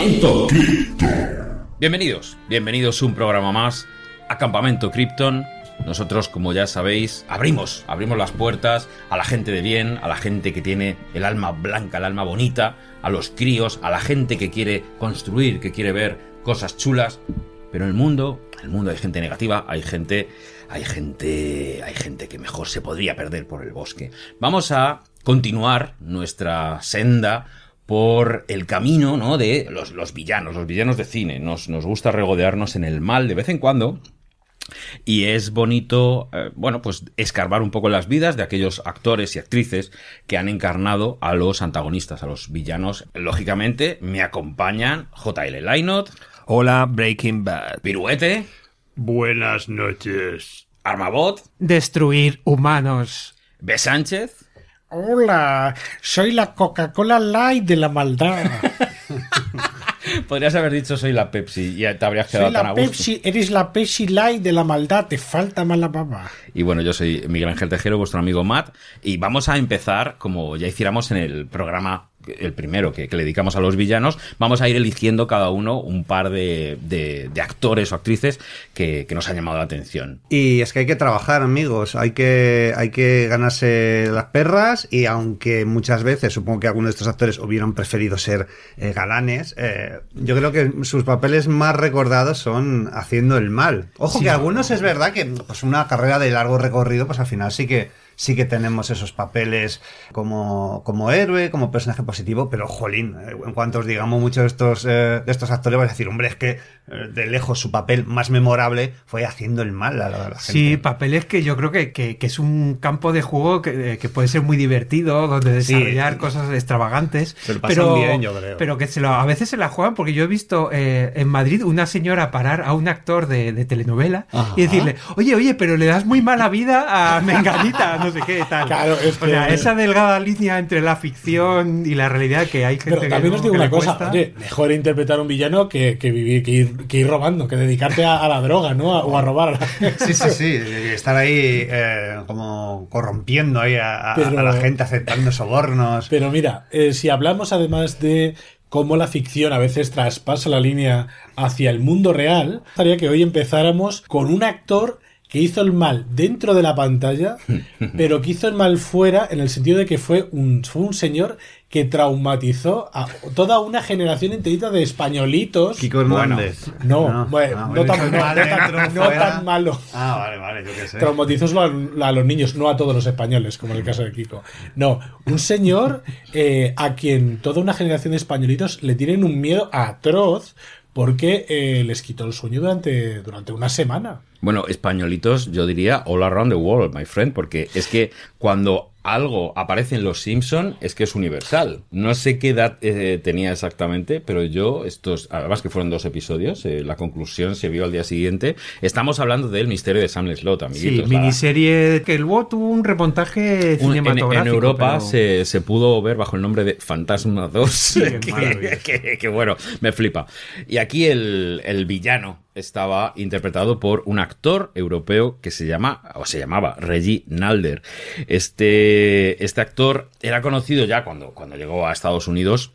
Campamento Bienvenidos, bienvenidos a un programa más a Campamento Krypton. Nosotros, como ya sabéis, abrimos, abrimos las puertas a la gente de bien, a la gente que tiene el alma blanca, el alma bonita, a los críos, a la gente que quiere construir, que quiere ver cosas chulas. Pero en el mundo, en el mundo hay gente negativa, hay gente, hay gente, hay gente que mejor se podría perder por el bosque. Vamos a continuar nuestra senda por el camino, ¿no? De los, los villanos, los villanos de cine. Nos, nos gusta regodearnos en el mal de vez en cuando. Y es bonito, eh, bueno, pues escarbar un poco las vidas de aquellos actores y actrices que han encarnado a los antagonistas, a los villanos. Lógicamente, me acompañan J.L. Lynott. Hola, Breaking Bad. Piruete. Buenas noches. Armabot. Destruir humanos. B. Sánchez. Hola, soy la Coca-Cola Light de la maldad. Podrías haber dicho soy la Pepsi y ya te habrías quedado soy tan la a gusto. Pepsi, eres la Pepsi Light de la maldad, te falta más la baba. Y bueno, yo soy Miguel Ángel Tejero, vuestro amigo Matt, y vamos a empezar, como ya hiciéramos en el programa, el primero que, que le dedicamos a los villanos, vamos a ir eligiendo cada uno un par de, de- de actores o actrices que, que nos han llamado la atención. Y es que hay que trabajar, amigos. Hay que, hay que ganarse las perras. Y aunque muchas veces supongo que algunos de estos actores hubieran preferido ser eh, galanes, eh, yo creo que sus papeles más recordados son haciendo el mal. Ojo que algunos es verdad que pues una carrera de largo recorrido, pues al final sí que sí que tenemos esos papeles como, como héroe, como personaje positivo, pero jolín, eh, en cuanto os digamos muchos de estos, eh, de estos actores, vais a decir, hombre, es que eh, de lejos su papel más memorable fue haciendo el mal a la, a la gente. Sí, papeles que yo creo que, que- que es un campo de juego que, que puede ser muy divertido, donde Sí. desarrollar cosas extravagantes. Se lo pero, bien, yo creo. Pero que se lo, a veces se la juegan, porque yo he visto eh, en Madrid una señora parar a un actor de, de telenovela Ajá. y decirle, oye, oye, pero le das muy mala vida a Menganita, no sé qué, tal. Claro, es O sea, que- esa delgada línea entre la ficción y la realidad que hay gente Pero que también no- os digo que una cosa, oye, mejor interpretar un villano que, que vivir, que ir, que ir robando, que dedicarte a, a la droga, ¿no? A- o a robar. Sí, sí, sí. Estar ahí eh, como corrompiendo ahí a, a- Pero- a la gente, aceptando sobornos. Pero mira, eh, si hablamos además de cómo la ficción a veces traspasa la línea hacia el mundo real, estaría que hoy empezáramos con un actor que hizo el mal dentro de la pantalla, pero que hizo el mal fuera en el sentido de que fue un, fue un señor que traumatizó a toda una generación enterita de españolitos. Kiko Hernández. No, bueno, Ah, no, tan, no, mal no dentro, tan, no tan malo. Ah, vale, vale, yo qué sé. Traumatizó a los niños, no a todos los españoles, como en el caso de Kiko. No, un señor eh, a quien toda una generación de españolitos le tienen un miedo atroz porque eh, les quitó el sueño durante, durante una semana. Bueno, españolitos, yo diría all around the world, my friend, porque es que cuando algo aparece en Los Simpson es que es universal. No sé qué edad eh, tenía exactamente, pero yo, estos, además que fueron dos episodios, eh, la conclusión se vio al día siguiente. Estamos hablando del misterio de Sam Slot, Sí, amiguitos. la- miniserie que luego tuvo un remontaje un- en, cinematográfico. en Europa pero- se, se pudo ver bajo el nombre de Fantasma 2. qué maravilloso. que, que- que bueno, me flipa. Y aquí el, el villano estaba interpretado por un actor europeo que se llama, o se llamaba, Reggie Nalder. Este, este actor era conocido ya cuando, cuando llegó a Estados Unidos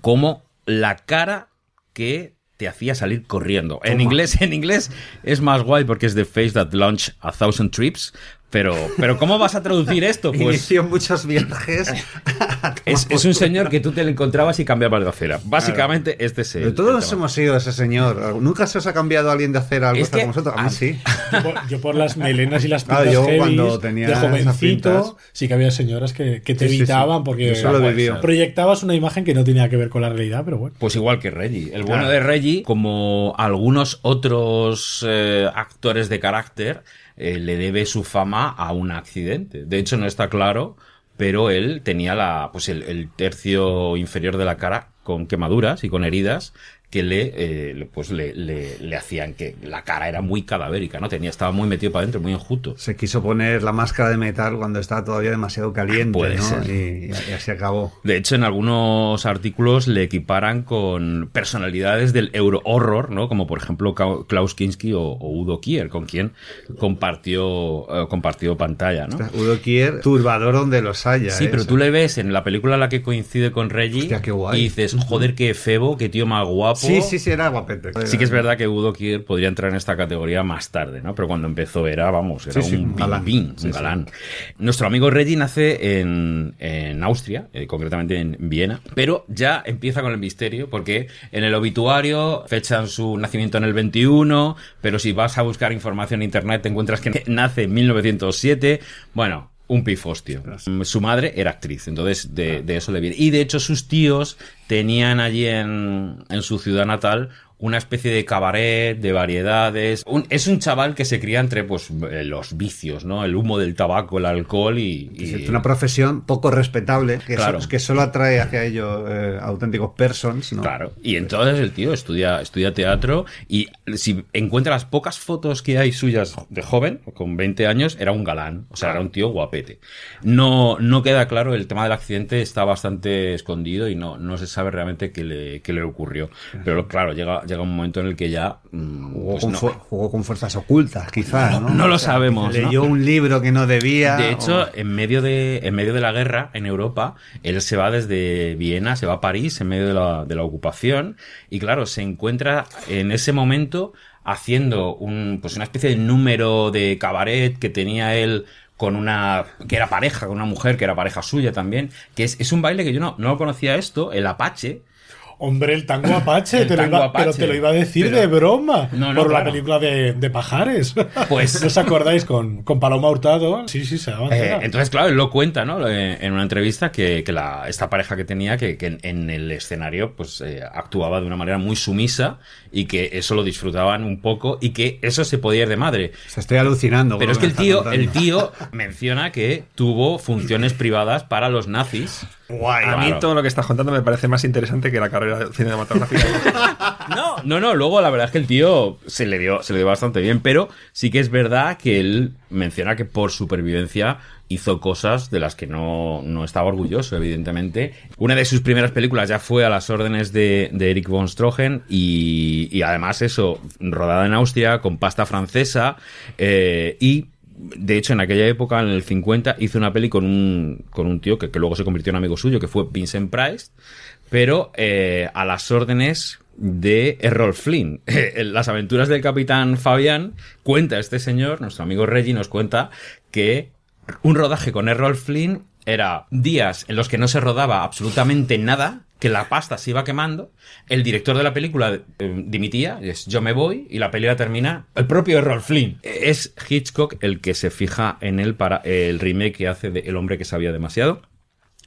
como la cara que te hacía salir corriendo. En inglés, en inglés es más guay porque es The Face That Launched a Thousand Trips. Pero, pero ¿cómo vas a traducir esto? Pues Inició muchos viajes. es, es un señor que tú te lo encontrabas y cambiabas de acera. Básicamente este es el. Pero todos el nos tema. hemos sido ese señor. ¿Nunca se os ha cambiado alguien de hacer algo Es que- como vosotros? A mí ah, sí. Yo por, yo por las melenas y las Claro, pintas yo heavies, cuando tenía de jovencito, pintas- sí que había señoras que, que te Sí, sí, sí. evitaban porque Yo pues, proyectabas una imagen que no tenía que ver con la realidad, pero bueno. Pues igual que Reggie. El bueno Claro. de Reggie, como algunos otros eh, actores de carácter, eh, le debe su fama a un accidente. De hecho, no está claro, pero él tenía la, pues el, el tercio inferior de la cara con quemaduras y con heridas que le, eh, pues le, le, le, hacían que la cara era muy cadavérica, ¿no? Tenía, estaba muy metido para adentro, muy enjuto. Se quiso poner la máscara de metal cuando estaba todavía demasiado caliente, Puede ¿no? ser. Y, y así acabó. De hecho, en algunos artículos le equiparan con personalidades del euro horror, ¿no? Como por ejemplo Klaus Kinski o, o Udo Kier, con quien compartió, eh, compartió pantalla, ¿no? Udo Kier, turbador donde los haya. Sí, ¿eh? pero tú le ves en la película en la que coincide con Reggie Hostia, qué guay. y dices, joder, qué febo, qué tío más guapo. Sí, sí, sí, era guapete. Sí que es verdad que Udo Kier podría entrar en esta categoría más tarde, ¿no? Pero cuando empezó era, vamos, era Sí, sí, un un galán. un galán. Nuestro amigo Reggie nace en, en Austria, eh, concretamente en Viena, pero ya empieza con el misterio porque en el obituario fechan su nacimiento en el 21, pero si vas a buscar información en internet te encuentras que nace en 1907. Bueno, un pifostio. Su madre era actriz, entonces de, de eso le viene. Y de hecho sus tíos tenían allí en, en su ciudad natal una especie de cabaret, de variedades. Un- es un chaval que se cría entre pues eh, los vicios, ¿no? El humo del tabaco, el alcohol y... y- Es una profesión poco respetable que, Claro. so- que solo atrae hacia ello eh, auténticos persons, ¿no? Claro. Y entonces el tío estudia, estudia teatro y si encuentra las pocas fotos que hay suyas de joven, con 20 años, era un galán. O sea, era un tío guapete. No, no queda claro, el tema del accidente está bastante escondido y no, no se sabe realmente qué le, qué le ocurrió. Pero claro, llega, llega un momento en el que ya... mm, Jugó, pues con no. fu- jugó con fuerzas ocultas, quizás, ¿no? No lo sabemos. Leyó un libro que no debía. De hecho, o- en medio de, en medio de la guerra en Europa, él se va desde Viena, se va a París en medio de la, de la ocupación y claro, se encuentra en ese momento haciendo un, pues una especie de número de cabaret que tenía él con una, que era pareja, con una mujer que era pareja suya también, que es, es un baile que yo no, no conocía esto, el Apache, Hombre, el tango Apache, El te lo tango iba- Apache. pero te lo iba a decir Pero- de broma. No, no, por claro. la película de, de Pajares. Pues- ¿No os acordáis con, con Paloma Hurtado? Sí, sí, se avanza. Eh, entonces, claro, él lo cuenta, ¿no? Eh, En una entrevista que, que la, esta pareja que tenía, que, que en, en el escenario, pues eh, actuaba de una manera muy sumisa y que eso lo disfrutaban un poco y que eso se podía ir de madre. O sea, estoy alucinando. Pero es que el tío, el tío menciona que tuvo funciones privadas para los nazis. Guay. A mí Claro. todo lo que estás contando me parece más interesante que la carrera cinematográfica. No, no, no, luego la verdad es que el tío se le dio, se le dio bastante bien, pero sí que es verdad que él menciona que por supervivencia hizo cosas de las que no, no estaba orgulloso, evidentemente. Una de sus primeras películas ya fue a las órdenes de, de Eric von Stroheim y, y además eso, rodada en Austria, con pasta francesa eh, y de hecho, en aquella época, en el 50, hizo una peli con un, con un tío que, que luego se convirtió en amigo suyo, que fue Vincent Price, pero eh, a las órdenes de Errol Flynn. Las aventuras del capitán Fabián cuenta este señor, nuestro amigo Reggie, nos cuenta que un rodaje con Errol Flynn era días en los que no se rodaba absolutamente nada, que la pasta se iba quemando, el director de la película eh, dimitía, es yo me voy, y la película termina el propio Errol Flynn. Es Hitchcock el que se fija en él para el remake que hace de El hombre que sabía demasiado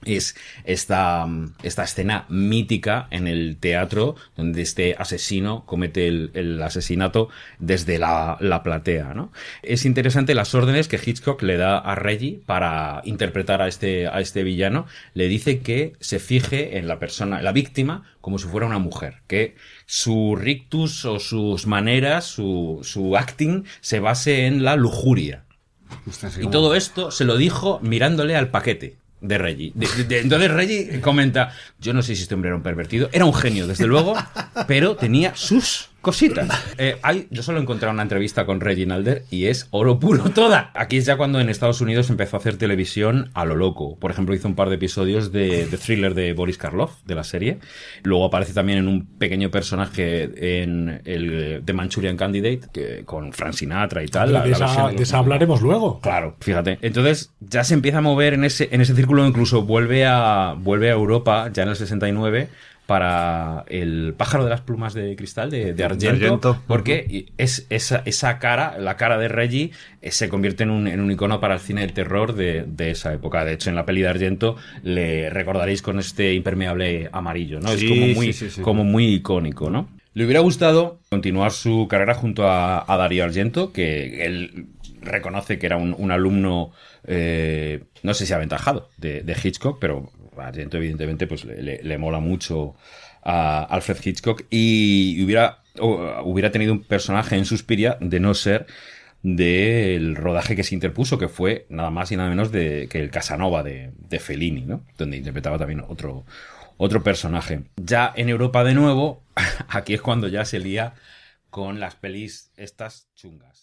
es esta, esta escena mítica en el teatro donde este asesino comete el, el asesinato desde la, la platea, ¿no? Es interesante las órdenes que Hitchcock le da a Reggie para interpretar a este, a este villano. Le dice que se fije en la persona, en la víctima, como si fuera una mujer, que su rictus o sus maneras, su, su acting se base en la lujuria. Y todo esto se lo dijo mirándole al paquete de Reggie. De- de- entonces Reggie comenta, yo no sé si este hombre era un pervertido, era un genio, desde luego, pero tenía sus cositas. Eh, hay, yo solo he encontrado una entrevista con Reggie Nalder y es oro puro toda. Aquí es ya cuando en Estados Unidos empezó a hacer televisión a lo loco. Por ejemplo, hizo un par de episodios de, de thriller de Boris Karloff, de la serie. Luego aparece también en un pequeño personaje en el The Manchurian Candidate, que, con Frank Sinatra y tal. la- de, la esa, versión- de esa hablaremos luego. Claro, fíjate. Entonces ya se empieza a mover en ese, en ese círculo, incluso vuelve a, vuelve a Europa ya en el 69 para el pájaro de las plumas de cristal de, de Argento, Argento. porque es esa, esa cara, la cara de Reggie, eh, se convierte en un, en un icono para el cine del terror de, de esa época. De hecho, en la peli de Argento le recordaréis con este impermeable amarillo, ¿no? Sí, es como muy, sí, sí, sí. como muy icónico, ¿no? Le hubiera gustado continuar su carrera junto a, a Darío Argento, que él reconoce que era un, un alumno, eh, no sé si aventajado, de, de Hitchcock, pero Argento evidentemente pues le, mola mucho a Alfred Hitchcock y hubiera, hubiera tenido un personaje en Suspiria de no ser del rodaje que se interpuso, que fue nada más y nada menos de, que el Casanova de, de Fellini, ¿no? Donde interpretaba también otro, otro personaje. Ya en Europa de nuevo, aquí es cuando ya se lía con las pelis estas chungas.